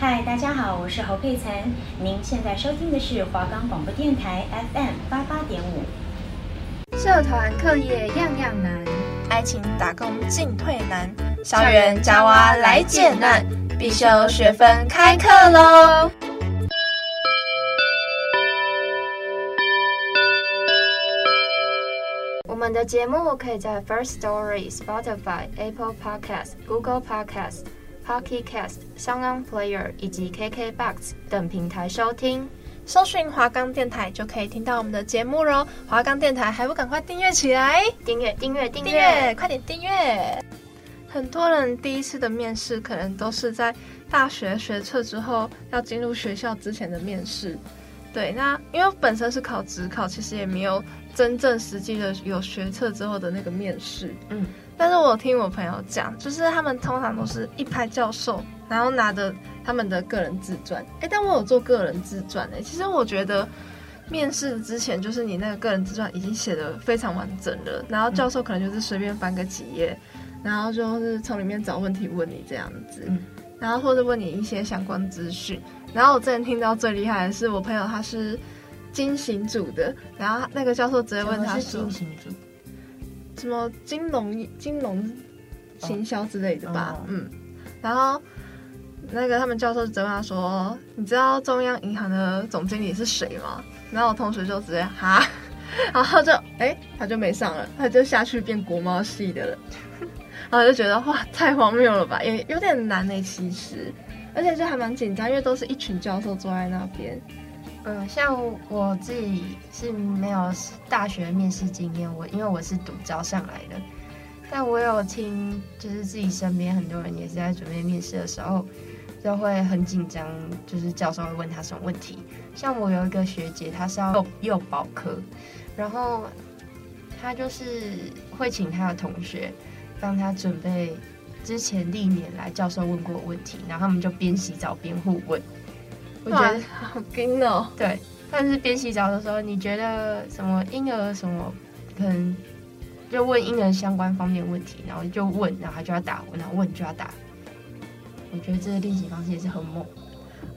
嗨，大家好，我是侯佩岑。您现在收听的是华冈广播电台 FM 八八点五。社团课业样样难，爱情打工进退难，校园夹娃来解难，必修学分开课喽！我们的节目可以在 First Story、Spotify、Apple Podcast、Google Podcast。Pocket Cast、SoundOn Player 以及 KKBox 等平台收听，搜寻华冈电台就可以听到我们的节目喽。华冈电台还不赶快订阅起来？订阅、订阅、订阅，快点订阅！很多人第一次的面试，可能都是在大学学测之后要进入学校之前的面试。对，那因为我本身是考职考，其实也没有真正实际的有学测之后的那个面试。嗯。但是我听我朋友讲，就是他们通常都是一拍教授，然后拿着他们的个人自传。哎，但我有做个人自传哎，其实我觉得面试之前，就是你那个个人自传已经写的非常完整了，然后教授可能就是随便翻个几页，然后就是从里面找问题问你这样子，然后或者问你一些相关资讯。然后我之前听到最厉害的是我朋友他是金行组的，然后那个教授直接问他说。什么金融、金融行销之类的吧，oh. Oh. 嗯，然后那个他们教授就问他说：“你知道中央银行的总经理是谁吗？”然后我同学就直接哈，然后就哎、欸，他就没上了，他就下去变国贸系的了，然后就觉得哇，太荒谬了吧，也有点难呢，其实，而且就还蛮紧张，因为都是一群教授坐在那边。嗯，像我自己是没有大学面试经验，我因为我是独招上来的，但我有听，就是自己身边很多人也是在准备面试的时候，就会很紧张，就是教授会问他什么问题。像我有一个学姐，她是要幼幼保科，然后她就是会请她的同学帮她准备之前历年来教授问过的问题，然后他们就边洗澡边互问。我觉得好冰哦！对，但是边洗澡的时候，你觉得什么婴儿什么，可能就问婴儿相关方面问题，然后就问，然后他就要打，然后问就要打。我觉得这个练习方式也是很猛。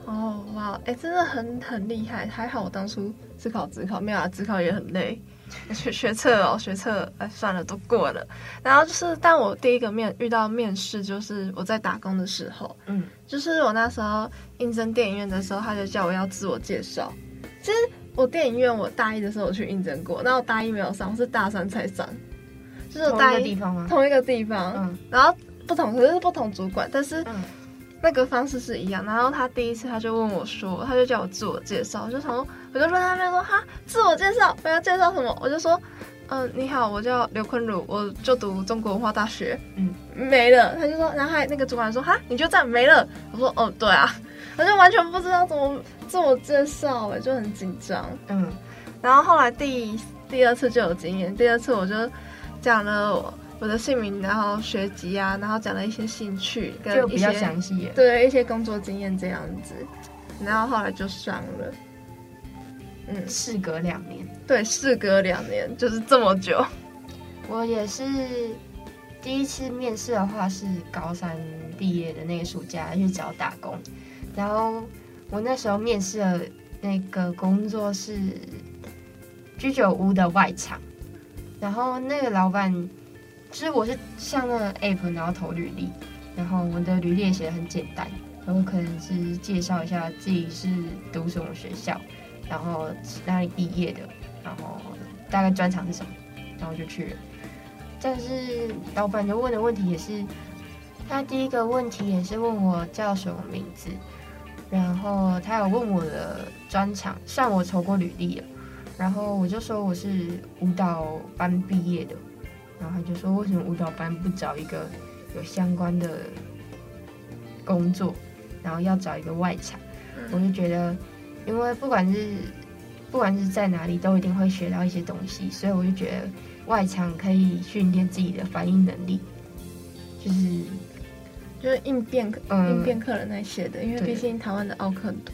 哦，哇，哎、欸，真的很很厉害。还好我当初自考自考，没有啊，自考也很累。学学测哦，学测哎，算了，都过了。然后就是，但我第一个面遇到面试，就是我在打工的时候，嗯，就是我那时候应征电影院的时候，他就叫我要自我介绍。其实我电影院我大一的时候我去应征过，那我大一没有上，我是大三才上。就是我大一同一个地方吗？同一个地方，嗯，然后不同，可是不同主管，但是。嗯那个方式是一样，然后他第一次他就问我说，他就叫我自我介绍，我就想说，我就说他那边说哈，自我介绍，我要介绍什么？我就说，嗯、呃，你好，我叫刘坤儒，我就读中国文化大学，嗯，没了。他就说，然后还那个主管说，哈，你就这样没了？我说，哦，对啊，我就完全不知道怎么自我介绍，哎，就很紧张，嗯。然后后来第第二次就有经验，第二次我就讲了我。我的姓名，然后学籍啊，然后讲了一些兴趣，跟一些就比较详细，对一些工作经验这样子，然后后来就上了。嗯，事隔两年，对，事隔两年就是这么久。我也是第一次面试的话，是高三毕业的那个暑假去找打工，然后我那时候面试的那个工作是居酒屋的外场，然后那个老板。其实我是像那个 app，然后投履历，然后我的履历也写的很简单，然后可能是介绍一下自己是读什么学校，然后哪里毕业的，然后大概专长是什么，然后就去了。但是老板就问的问题也是，他第一个问题也是问我叫什么名字，然后他有问我的专长，算我投过履历了，然后我就说我是舞蹈班毕业的。然后他就说：“为什么舞蹈班不找一个有相关的工作，然后要找一个外场？”嗯、我就觉得，因为不管是不管是在哪里，都一定会学到一些东西，所以我就觉得外场可以训练自己的反应能力，就是就是应变嗯应变客人那些的，因为毕竟台湾的奥客很多。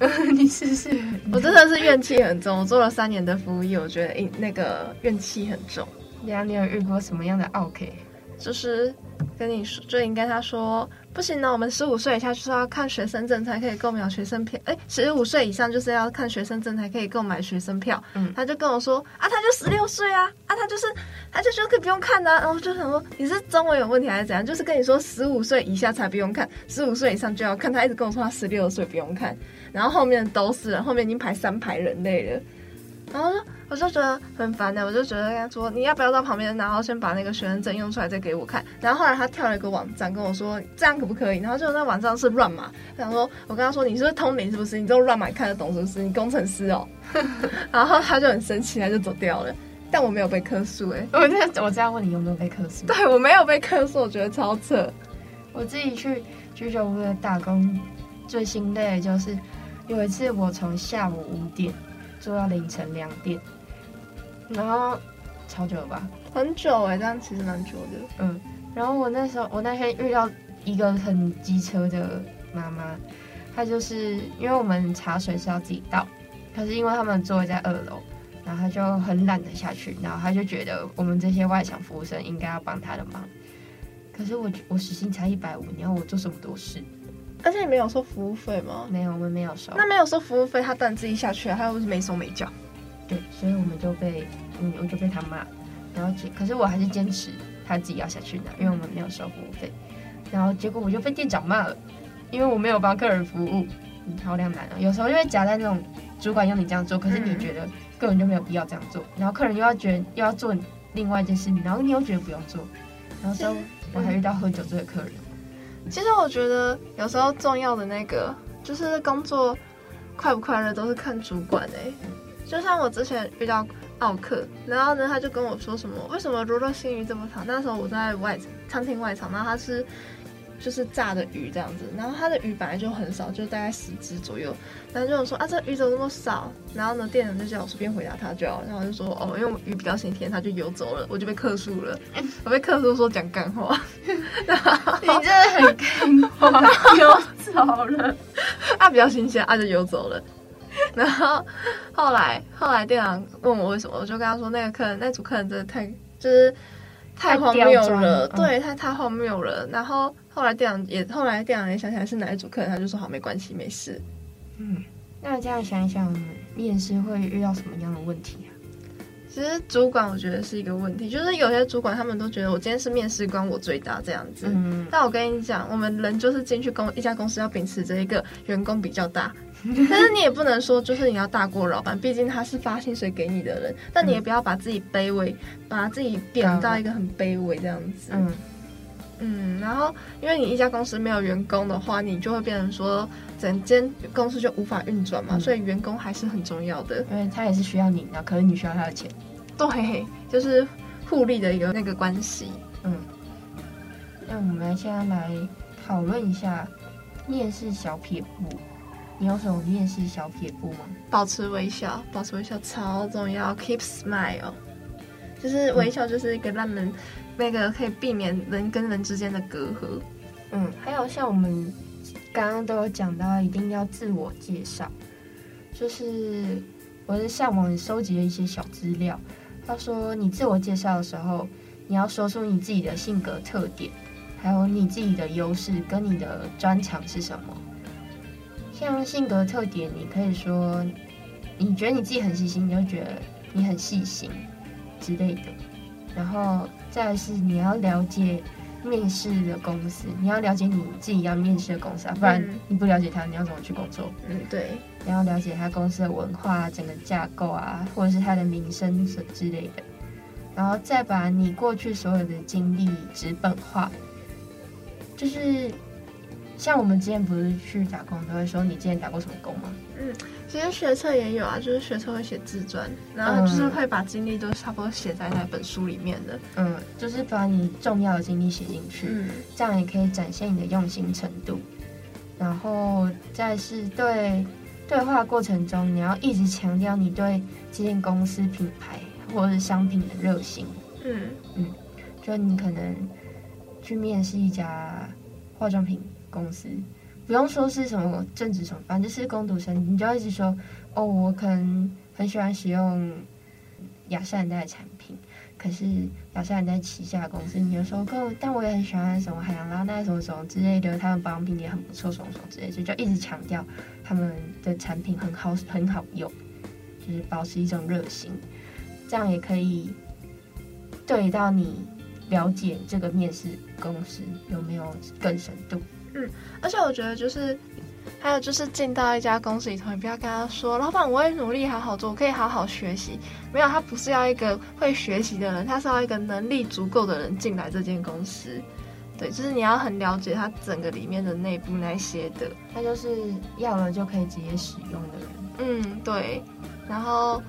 你试试，我真的是怨气很重。我做了三年的服务业，我觉得那个怨气很重。你有遇过什么样的奥 K？？就是跟你说，就应该他说不行呢，我们十五岁以下就是要看学生证才可以购买学生票，哎，十五岁以上就是要看学生证才可以购买学生票。嗯，他就跟我说啊，他就十六岁啊，啊，他就是他就说可以不用看呢、啊，然后就想说你是中文有问题还是怎样？就是跟你说十五岁以下才不用看，十五岁以上就要看。他一直跟我说他十六岁不用看，然后后面都是人，后面已经排三排人类了，然后。我就觉得很烦的，我就觉得跟他说，你要不要到旁边，然后先把那个学生证用出来再给我看。然后后来他跳了一个网站跟我说，这样可不可以？然后就在网站是乱码，他想说，我跟他说，你是不是通灵？是不是？你这种乱码看得懂是不是？你工程师哦。然后他就很生气，他就走掉了。但我没有被客诉哎，我这我这样问你有没有被客诉？对，我没有被客诉，我觉得超扯。我自己去居酒屋的打工，最心累的就是有一次我从下午五点做到凌晨两点。然后超久了吧？很久哎、欸，这样其实蛮久的。嗯，然后我那时候，我那天遇到一个很机车的妈妈，她就是因为我们茶水是要自己倒，可是因为他们座位在二楼，然后她就很懒得下去，然后她就觉得我们这些外场服务生应该要帮她的忙。可是我我时薪才一百五，你要我做什么多事？而且你没有收服务费吗？没有，我们没有收。那没有收服务费，他当然自己下去了，他又不是没手没脚。对，所以我们就被，嗯，我就被他骂，然后可是我还是坚持他自己要下去拿，因为我们没有收服务费，然后结果我就被店长骂了，因为我没有帮客人服务，嗯，好两难啊，有时候就会夹在那种主管要你这样做，可是你觉得根本就没有必要这样做，然后客人又要觉得又要做另外一件事情，然后你又觉得不用做，然后之后我还遇到喝酒醉的客人。其实我觉得有时候重要的那个就是工作快不快乐都是看主管哎、就像我之前遇到奥客，然后呢，他就跟我说什么，为什么罗罗新鱼这么长？那时候我在外餐厅外场，那他是就是炸的鱼这样子，然后他的鱼本来就很少，就大概十只左右，然后就说啊，这鱼怎么那么少？然后呢，店长就叫我随便回答他就好，然后就说哦，因为鱼 比较新鲜，他就游走了，我就被克诉了，我被客诉说讲干话，你真的很干话，游走了，啊，比较新鲜，啊就游走了。然后后来后来店长问我为什么，我就跟他说那个客人那组客人真的太就是太荒谬了，对，太太荒谬了。然后后来店长也后来店长也想起来是哪一组客人，他就说好没关系没事。嗯，那这样想一想，面试会遇到什么样的问题啊？其实主管我觉得是一个问题，就是有些主管他们都觉得我今天是面试官，我最大这样子。嗯，但我跟你讲，我们人就是进去公一家公司要秉持着一个员工比较大。但是你也不能说，就是你要大过老板，毕竟他是发薪水给你的人。但你也不要把自己卑微，把自己贬到一个很卑微这样子。嗯嗯。然后，因为你一家公司没有员工的话，你就会变成说，整间公司就无法运转嘛。嗯、所以员工还是很重要的，因为他也是需要你的，可是你需要他的钱。对，就是互利的一个那个关系。嗯。那我们现在来讨论一下面试小撇步。你有什么面试小撇步吗？保持微笑，保持微笑超重要。Keep smile，就是微笑，就是一个让人、嗯、那个可以避免人跟人之间的隔阂。嗯，还有像我们刚刚都有讲到，一定要自我介绍。就是我是上网收集了一些小资料，他说你自我介绍的时候，你要说出你自己的性格特点，还有你自己的优势跟你的专长是什么。像性格特点，你可以说，你觉得你自己很细心，你就觉得你很细心之类的。然后再来是你要了解面试的公司，你要了解你自己要面试的公司啊，不然你不了解他，你要怎么去工作？嗯，对。你要了解他公司的文化、整个架构啊，或者是他的名声之之类的。然后再把你过去所有的经历纸本化，就是。像我们之前不是去打工，都会说你之前打过什么工吗？嗯，其实学测也有啊，就是学测会写自传，然后就是会把经历都差不多写在那本书里面的。嗯，就是把你重要的经历写进去，嗯，这样也可以展现你的用心程度。然后再是对对话过程中，你要一直强调你对这件公司品牌或者是商品的热心。嗯嗯，就你可能去面试一家化妆品。公司不用说是什么正职什么，反正就是工读生，你就要一直说哦，我可能很喜欢使用雅诗兰黛的产品，可是雅诗兰黛旗下公司，你就说，但我也很喜欢什么海洋拉奈什么什么之类的，他们保养品也很不错，什么什么之类的，就就一直强调他们的产品很好，很好用，就是保持一种热心，这样也可以对到你了解这个面试公司有没有更深度。嗯，而且我觉得就是。还有就是进到一家公司里头，你不要跟他说：“老板，我会努力好好做，我可以好好学习。”没有，他不是要一个会学习的人，他是要一个能力足够的人进来这间公司。对，就是你要很了解他整个里面的内部那些的，他就是要了就可以直接使用的人。嗯，对，然后。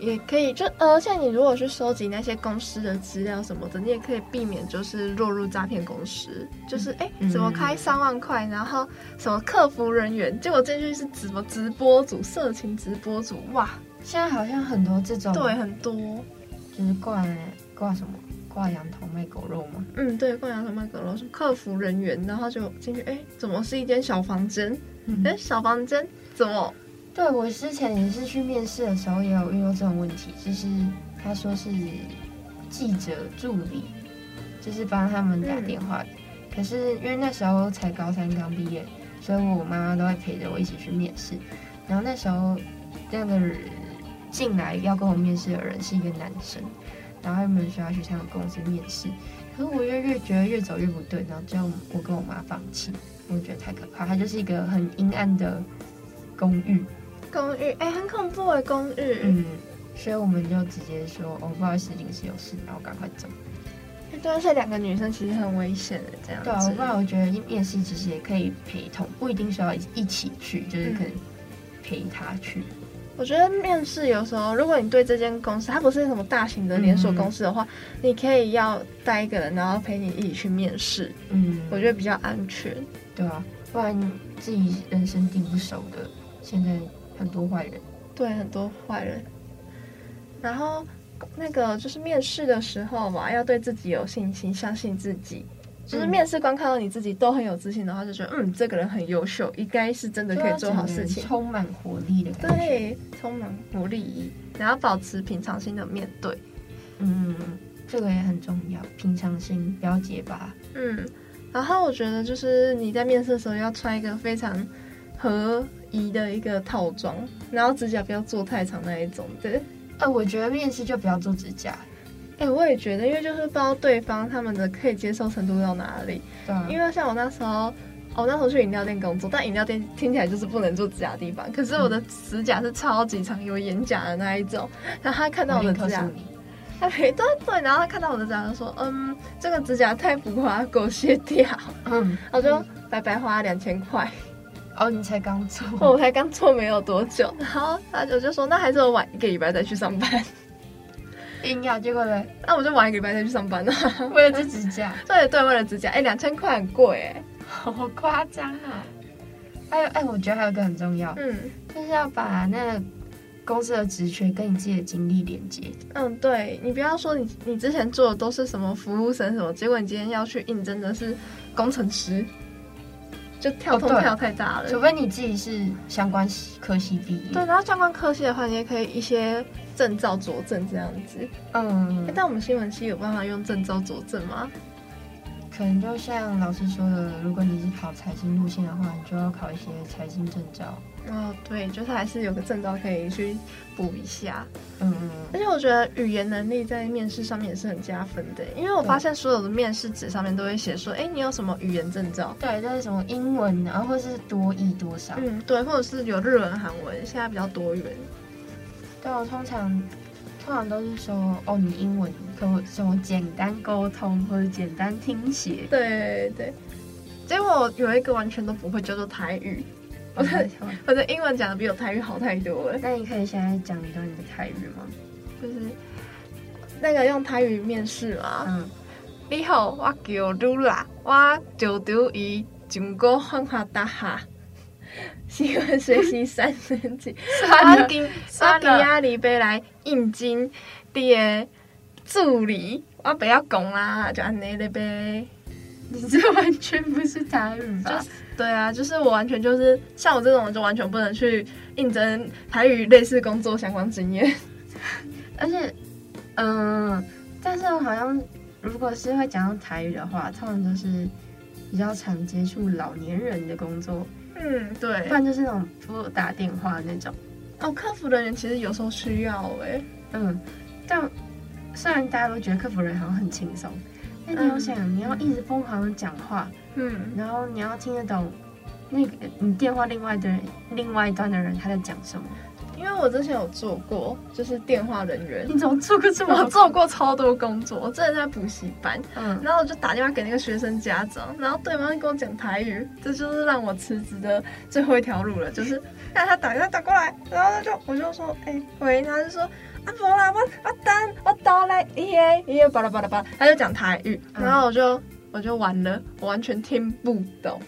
也可以，就呃，像你如果去收集那些公司的资料什么的，你也可以避免就是落入诈骗公司。就是哎，怎么开三万块，然后什么客服人员，结果进去是什么直播主、色情直播主，哇！现在好像很多这种，对，很多，就是挂挂什么挂羊头卖狗肉吗？嗯，对，挂羊头卖狗肉是客服人员，然后就进去，哎，怎么是一间小房间？哎、嗯，小房间怎么？对，我之前也是去面试的时候，也有遇到这种问题，就是他说是记者助理，就是帮他们打电话。嗯、可是因为那时候才高三刚毕业，所以我妈妈都会陪着我一起去面试。然后那时候那个进来要跟我面试的人是一个男生，然后他们说要去他们公司面试。可是我越越觉得越走越不对，然后就我跟我妈放弃，我觉得太可怕。它就是一个很阴暗的公寓。公寓哎、欸，很恐怖哎，公寓。嗯，所以我们就直接说，哦，不好意思，临时有事，然后赶快走。对，而且两个女生其实很危险的，这样子。对啊，不然我觉得面试其实也可以陪同，不一定需要一起去，就是可能陪他去。嗯、我觉得面试有时候，如果你对这间公司，它不是什么大型的连锁公司的话，嗯、你可以要带一个人，然后陪你一起去面试。嗯，我觉得比较安全。对啊，不然自己人生地不熟的，现在。很多坏人，对，很多坏人。然后那个就是面试的时候嘛，要对自己有信心，相信自己。就是面试官看到你自己都很有自信的话，就觉得嗯，这个人很优秀，应该是真的可以做好事情，充满活力的感觉。对，充满活力，然后保持平常心的面对。嗯，这个也很重要，平常心，不要结巴。嗯，然后我觉得就是你在面试的时候要穿一个非常合。宜的一个套装，然后指甲不要做太长那一种，对。呃，我觉得面试就不要做指甲。哎、欸，我也觉得，因为就是不知道对方他们的可以接受程度到哪里。对、啊。因为像我那时候，我那时候去饮料店工作，但饮料店听起来就是不能做指甲的地方。可是我的指甲是超级长，有眼甲的那一种。然后他看到我的指甲，他没对对，然后他看到我的指甲就说：“嗯，这个指甲太浮夸，给我卸掉。”嗯，我就白白花两千块。哦，你才刚做，我才刚做没有多久，然后他就就说，那还是我晚一个礼拜再去上班。硬要结果呢？那我就晚一个礼拜再去上班了，为了这指甲。对对，为了指甲，哎，两千块很贵哎，好夸张啊！还有哎，我觉得还有一个很重要，嗯，就是要把那个公司的职缺跟你自己的经历连接。嗯，对，你不要说你你之前做的都是什么服务生什么，结果你今天要去应征的是工程师。就跳通跳太大了，除非你自己是相关科系毕业。对，然后相关科系的话，你也可以一些证照佐证这样子。嗯，但我们新闻系有办法用证照佐证吗？可能就像老师说的，如果你是跑财经路线的话，你就要考一些财经证照。哦，对，就是还是有个证照可以去补一下。嗯嗯。而且我觉得语言能力在面试上面也是很加分的，因为我发现所有的面试纸上面都会写说，哎，你有什么语言证照？对，就是什么英文，然后或是多益多少。嗯，对，或者是有日文、韩文，现在比较多元。对，我通常通常都是说，哦，你英文可什么简单沟通或者简单听写。对对。结果有一个完全都不会，叫做台语。我的 我的英文讲的比我台语好太多了。那你可以现在讲一段你的台语吗？就是那个用台语面试嘛。嗯。你好，我叫露拉，我就读于中国文化大学，喜欢学习三年级。我今我今仔日要来应征你的助理，我不要讲啦，就安尼了呗。你这完全不是台语吧？就是对啊，就是我完全就是像我这种人，就完全不能去应征台语类似工作相关经验。而且，嗯、呃，但是我好像如果是会讲到台语的话，通常都是比较常接触老年人的工作。嗯，对，不然就是那种不打电话那种。哦，客服人员其实有时候需要哎、欸，嗯，但虽然大家都觉得客服人员好像很轻松，但你要想，嗯、你要一直疯狂的讲话，嗯，然后你要听得懂那个你电话另外的人，另外一端的人他在讲什么。因为我之前有做过，就是电话人员。你怎么做过这么？我做过超多工作，我之前在补习班，嗯，然后我就打电话给那个学生家长，然后对方跟我讲台语，这就是让我辞职的最后一条路了，就是让 他打电话打过来，然后他就我就说，哎、欸、喂，他就说啊不啦，我我等我到来，耶耶巴拉巴拉巴拉，他就讲台语，然后我就我就完了，我完全听不懂，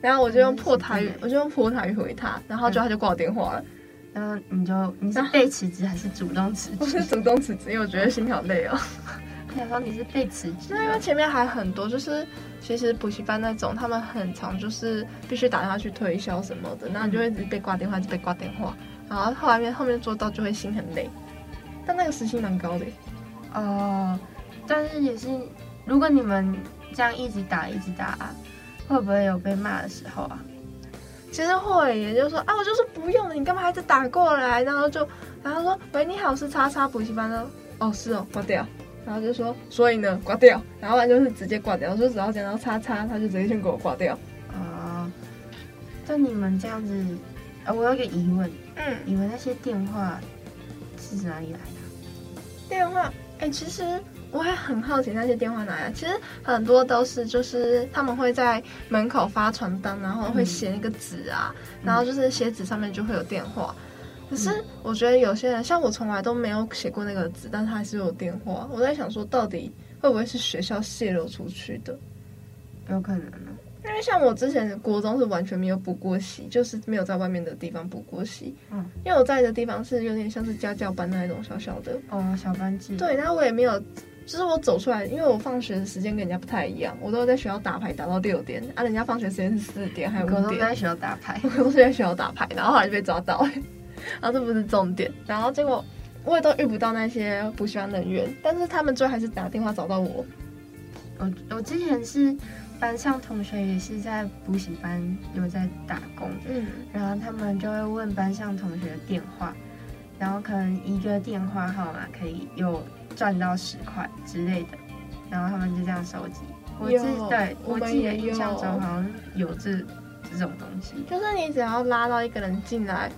然后我就用破台语，我就用破台语回他，然后就他就挂我电话了。然后你就你是被辞职还是主动辞职？我是主动辞职，因为我觉得心好累哦。想说你是被辞职，因为前面还很多，就是其实补习班那种，他们很常就是必须打电话去推销什么的，然后你就会一直被挂电话，一直被挂电话，然后后面后面做到就会心很累。但那个时薪蛮高的哦，但是也是，如果你们这样一直打一直打，会不会有被骂的时候啊？其实会，也就是说啊，我就是不用了，你干嘛还在打过来？然后就，然后说，喂，你好，是叉叉补习班的。哦，是哦，挂掉。然后就说，所以呢，挂掉。然后完就是直接挂掉，说只要讲到叉叉，他就直接先给我挂掉。啊、呃，但你们这样子，呃，我有个疑问，嗯，你们那些电话是哪里来的？电话，哎，其实。我还很好奇那些电话哪来，其实很多都是就是他们会在门口发传单，然后会写那个纸啊，嗯、然后就是写纸上面就会有电话。可是我觉得有些人像我从来都没有写过那个纸，但是还是有电话。我在想说，到底会不会是学校泄露出去的？有可能呢，因为像我之前的国中是完全没有补过习，就是没有在外面的地方补过习。嗯，因为我在的地方是有点像是家教班那一种小小的哦，小班级。对，然后我也没有。就是我走出来，因为我放学的时间跟人家不太一样，我都在学校打牌打到六点，啊，人家放学时间是四点还有五点。我都在学校打牌，我都是在学校打牌，然后后来就被抓到，然后这不是重点，然后结果我也都遇不到那些补习班人员，但是他们最后还是打电话找到我。我我之前是班上同学也是在补习班有在打工，嗯，然后他们就会问班上同学的电话，然后可能一个电话号码可以有。赚到十块之类的，然后他们就这样收集。我记对我记得印象中好像有这这种东西，就是你只要拉到一个人进来，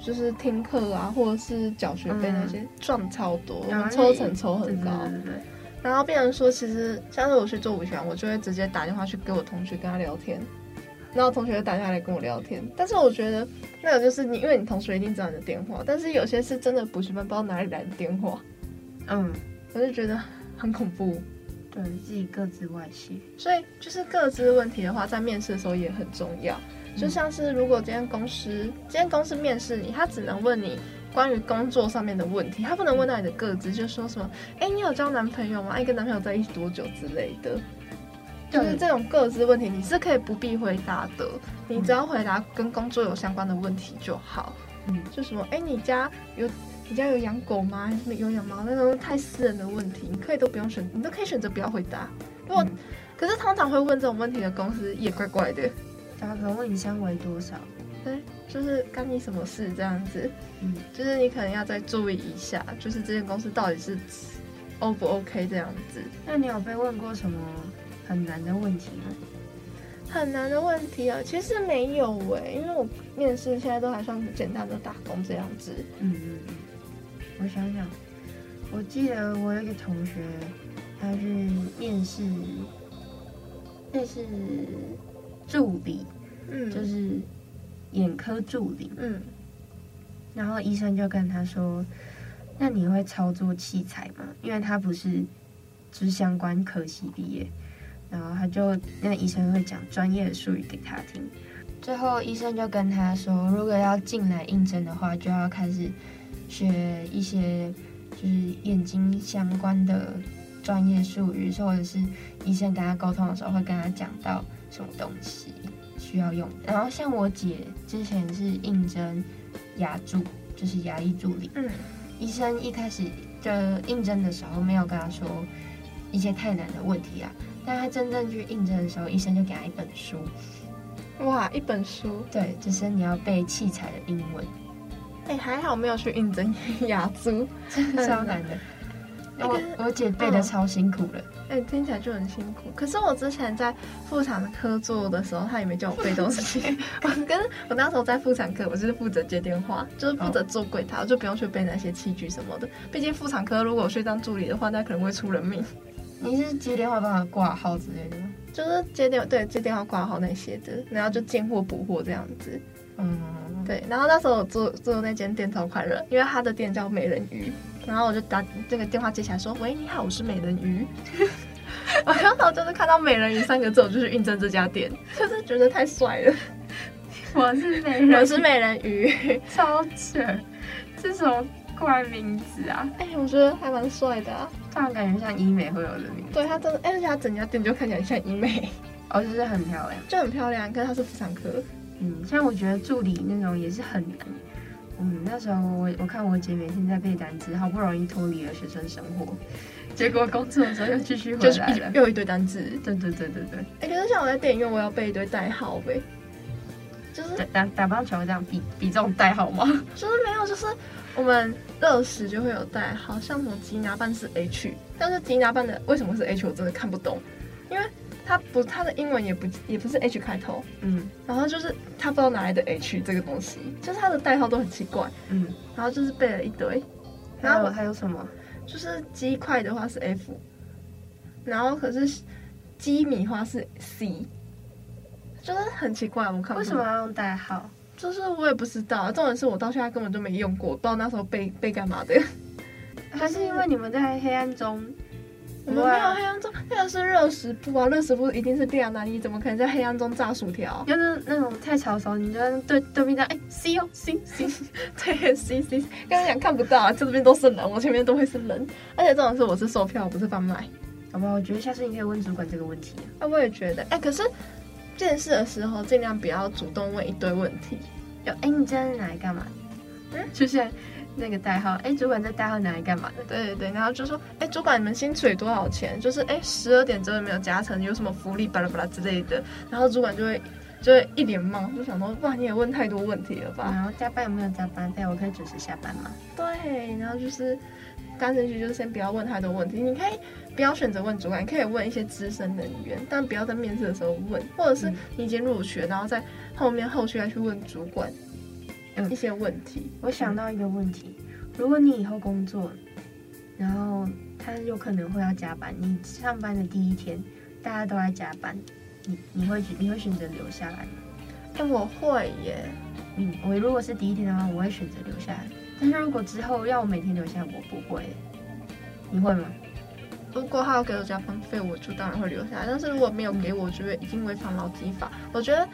就是听课啊，或者是缴学费那些，赚、嗯、超多，然后抽成抽很高。对对对对，然后变成说，其实像是我去做补习班，我就会直接打电话去给我同学跟他聊天，然后同学就打电话来跟我聊天。但是我觉得那个就是你，因为你同学一定知道你的电话，但是有些是真的补习班不知道哪里来的电话。嗯，我就觉得很恐怖，对自己各自外泄，所以就是各自问题的话，在面试的时候也很重要。嗯、就像是如果今天公司今天公司面试你，他只能问你关于工作上面的问题，他不能问到你的个资，就说什么，哎，你有交男朋友吗？哎，跟男朋友在一起多久之类的，就是这种各自问题，你是可以不必回答的，你只要回答跟工作有相关的问题就好。嗯，就什么，哎，你家有。你家有养狗吗？还是有养猫？那种太私人的问题，你可以都不用选，你都可以选择不要回答。如果、嗯、可是通常会问这种问题的公司也怪怪的。他可能问你薪为多少？对，就是干你什么事这样子。嗯，就是你可能要再注意一下，就是这间公司到底是 O 不 OK 这样子。那你有被问过什么很难的问题吗？很难的问题啊，其实没有诶、欸，因为我面试现在都还算简单的打工这样子。嗯嗯嗯。我想想，我记得我有一个同学，他去面试，那是助理，嗯，就是眼科助理，嗯。然后医生就跟他说：“那你会操作器材吗？”因为他不是就是相关科系毕业，然后他就那个医生会讲专业的术语给他听。最后医生就跟他说：“如果要进来应征的话，就要开始。”学一些就是眼睛相关的专业术语，或者是医生跟他沟通的时候会跟他讲到什么东西需要用。然后像我姐之前是应征牙助，就是牙医助理。嗯，医生一开始就应征的时候没有跟他说一些太难的问题啊，但他真正去应征的时候，医生就给他一本书。哇，一本书，对，就是你要背器材的英文。哎、欸，还好没有去应征雅租，真的超难的。我我姐背的超辛苦了，哎、欸，听起来就很辛苦。可是我之前在妇产科做的时候，他也没叫我背东西。我跟我那时候在妇产科，我就是负责接电话，就是负责做柜台，我就不用去背那些器具什么的。毕竟妇产科如果我去当助理的话，那可能会出人命。你是接电话帮他挂号之类的吗？就是接电对接电话挂号那些的，然后就进货补货这样子。嗯，对。然后那时候我做做那间店超快乐，因为他的店叫美人鱼。然后我就打这个电话接起来说：“喂，你好，我是美人鱼。”我刚好就是看到“美人鱼”三个字，我就去应征这家店，就是觉得太帅了。我是美人，我是美人鱼，超扯，这什么怪名字啊？哎，我觉得还蛮帅的啊，突然感觉像医美会有的名字。对，他真的，而且他整家店就看起来像医美，哦，就是很漂亮，就很漂亮。可是他是妇产科，嗯，像我觉得助理那种也是很难。嗯，那时候我我看我姐每天在背单词，好不容易脱离了学生生活，结果工作的时候又继续回来了，又一堆单词。对对对对对。哎、欸，可是像我在电影院，我要背一堆代号呗，就是打打棒球这样比比这种代号吗？就是没有，就是我们乐时就会有代号，像什么吉拿棒是 H，但是吉拿棒的为什么是 H，我真的看不懂，因为。他不，他的英文也不也不是 H 开头，嗯，然后就是他不知道哪来的 H 这个东西，就是他的代号都很奇怪，嗯，然后就是背了一堆，然后还有什么？就是鸡块的话是 F，然后可是鸡米花是 C，就是很奇怪，我看为什么要用代号？就是我也不知道，重点是我到现在根本就没用过，不知道那时候背背干嘛的，还是因为你们在黑暗中？我们没有黑暗中，那个是热食部啊，热食部一定是亮啊，你怎么可能在黑暗中炸薯条？就是那种太吵的时候，你就对对面讲，哎，C 哦，C C，对，C C，跟你讲看不到啊，这边都是人，我前面都会是人，而且这种是我是售票，不是贩卖，好不好？我觉得下次你可以问主管这个问题啊。我也觉得，哎，可是见识的时候尽量不要主动问一堆问题，有，哎，你今天来干嘛？嗯，出现。那个代号，哎、欸，主管这代号拿来干嘛的？对对对，然后就说，哎、欸，主管你们薪水多少钱？就是，哎、欸，十二点之后没有加成，有什么福利巴拉巴拉之类的。然后主管就会就会一脸懵，就想说，哇，你也问太多问题了吧？然后加班有没有加班费？我可以准时下班吗？对，然后就是刚进去就是先不要问太多问题，你可以不要选择问主管，你可以问一些资深人员，但不要在面试的时候问，或者是你已经录取了，然后在后面后续再去问主管。一些问题，嗯，我想到一个问题：如果你以后工作，然后他有可能会要加班，你上班的第一天大家都在加班，你你会你会选择留下来吗？哎、欸，我会耶。嗯，我如果是第一天的话，我会选择留下来。但是如果之后要我每天留下来，我不会。你会吗？如果他要给我加班费，我就当然会留下来。但是如果没有给我，觉得已经违反劳基法。我觉得。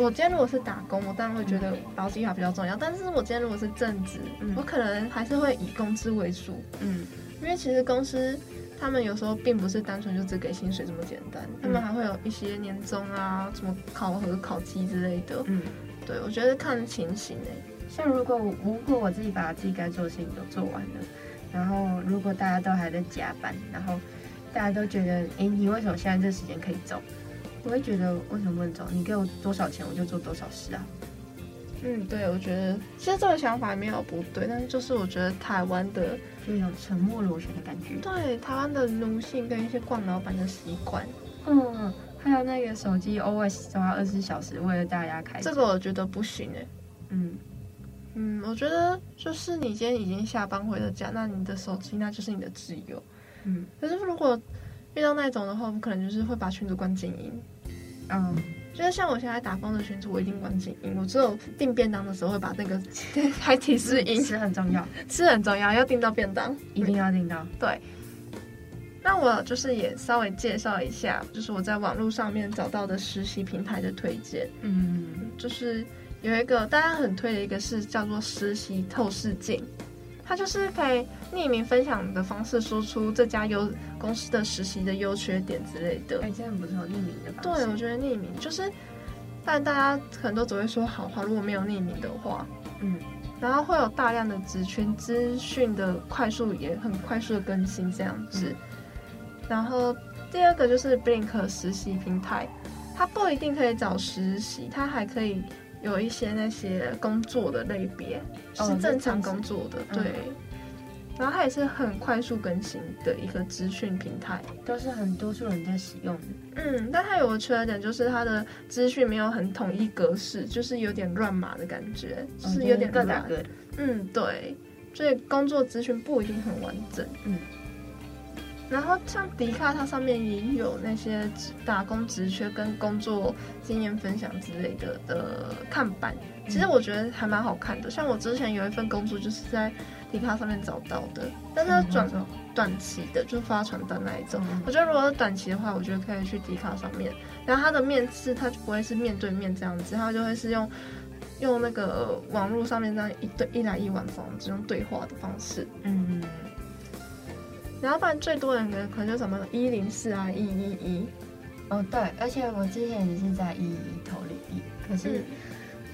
我今天如果是打工，我当然会觉得劳基法比较重要。但是我今天如果是正职，嗯，我可能还是会以工资为主。嗯，因为其实公司他们有时候并不是单纯就只给薪水这么简单，他们还会有一些年终啊、什么考核、考绩之类的。嗯，对，我觉得看情形诶、欸。像如果如果我自己把自己该做的事情都做完了，然后如果大家都还在加班，然后大家都觉得，哎，你为什么现在这时间可以走？我会觉得为什么不能走？你给我多少钱，我就做多少事啊。嗯，对，我觉得其实这个想法也没有不对，但是就是我觉得台湾的就有沉默螺旋的感觉。对，台湾的奴性跟一些惯老板的习惯。嗯，还有那个手机 always 都要二十四小时为了大家开，这个我觉得不行哎。嗯嗯，我觉得就是你今天已经下班回了家，那你的手机那就是你的自由。嗯，可是如果遇到那种的话，我可能就是会把群主关静音。嗯，就是像我现在打工的群组，我一定关静音。我只有订便当的时候会把那个开提示音。吃很重要，吃很重要，要订到便当，一定要订到。对。那我就是也稍微介绍一下，就是我在网络上面找到的实习平台的推荐。嗯，就是有一个大家很推的一个是叫做实习透视镜。他就是可以匿名分享的方式，说出这家优公司的实习的优缺点之类的。哎，这样不是有匿名的方式？对，我觉得匿名就是，但大家可能都只会说好话。如果没有匿名的话，嗯，然后会有大量的职群资讯的快速也很快速的更新这样子。嗯、然后第二个就是 Blink 实习平台，它不一定可以找实习，它还可以有一些那些工作的类别，哦、是正常工作的，对。嗯然后它也是很快速更新的一个资讯平台，都是很多数人在使用的。嗯，但它有个缺点，就是它的资讯没有很统一格式，就是有点乱码的感觉，就是有点各打各的。嗯，对，所以工作资讯不一定很完整。嗯。然后像迪卡，它上面也有那些打工职缺跟工作经验分享之类的的看板，其实我觉得还蛮好看的。像我之前有一份工作就是在。迪卡上面找到的，但是转短期的，就发传单那一种。嗯、我觉得如果是短期的话，我觉得可以去迪卡上面。然后他的面试，他就不会是面对面这样子，他就会是用用那个网络上面这样一对一来一往这样子用对话的方式。嗯。然后不然最多人的可能就什么一零四啊，一一一。哦，对，而且我之前也是在一一一投履历，可是。嗯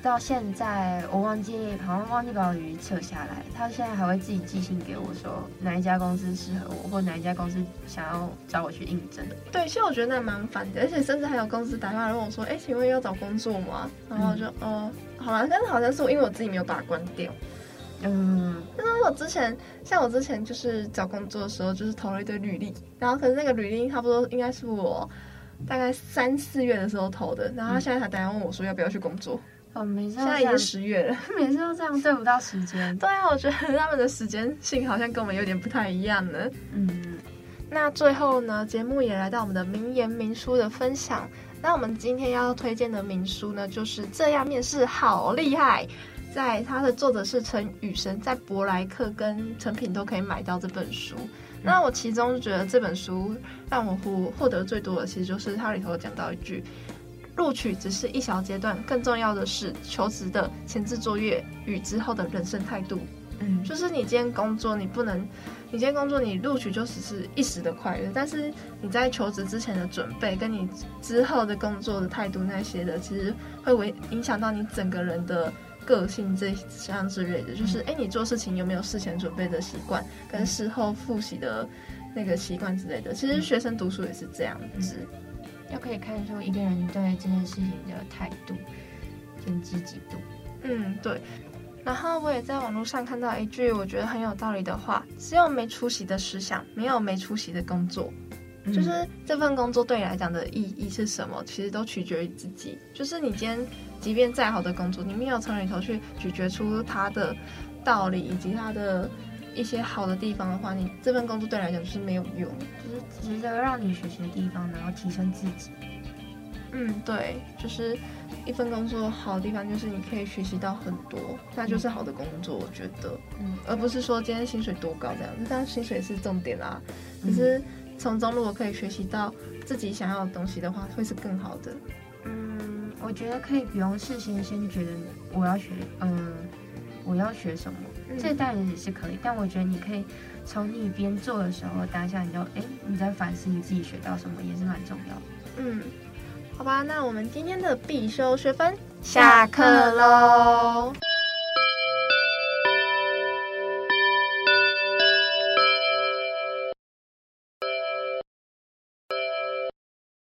到现在我忘记，好像忘记把我履历撤下来。他现在还会自己寄信给我说哪一家公司适合我，或哪一家公司想要找我去应征。对，其实我觉得那蛮烦的，而且甚至还有公司打电话问我说：“哎、欸，请问要找工作吗？”然后我就哦、嗯呃，好了，但是好像是我因为我自己没有把它关掉。嗯，但是我之前像我之前就是找工作的时候，就是投了一堆履历，然后可是那个履历差不多应该是我大概三四月的时候投的，然后他现在才打电话问我说要不要去工作。哦，每次现在已经十月了，每次都这样对不到时间。对啊，我觉得他们的时间性好像跟我们有点不太一样呢。嗯，那最后呢，节目也来到我们的名言名书的分享。那我们今天要推荐的名书呢，就是这样面试好厉害，在它的作者是陈雨生，在博莱克跟成品都可以买到这本书。嗯、那我其中觉得这本书让我获获得最多的，其实就是它里头讲到一句。录取只是一小阶段，更重要的是求职的前置作业与之后的人生态度。嗯，就是你今天工作，你不能，你今天工作，你录取就只是一时的快乐，但是你在求职之前的准备，跟你之后的工作的态度那些的，其实会为影响到你整个人的个性这项之类的。就是，哎、欸，你做事情有没有事前准备的习惯，跟事后复习的那个习惯之类的。其实学生读书也是这样子。要可以看出一个人对这件事情的态度跟积极度。嗯，对。然后我也在网络上看到一句我觉得很有道理的话：只有没出息的思想，没有没出息的工作。嗯、就是这份工作对你来讲的意义是什么？其实都取决于自己。就是你今天即便再好的工作，你没有从里头去咀嚼出它的道理以及它的。一些好的地方的话，你这份工作对你来讲就是没有用，就是值得让你学习的地方，然后提升自己。嗯，对，就是一份工作好的地方就是你可以学习到很多，那就是好的工作，我觉得。嗯，而不是说今天薪水多高这样子，但薪水是重点啦。可是从中如果可以学习到自己想要的东西的话，会是更好的。嗯，我觉得可以不用事先先觉得我要学，嗯，我要学什么。这当然也是可以，但我觉得你可以从你边做的时候，当下你就哎，你在反思你自己学到什么，也是蛮重要的。嗯，好吧，那我们今天的必修学分下课喽。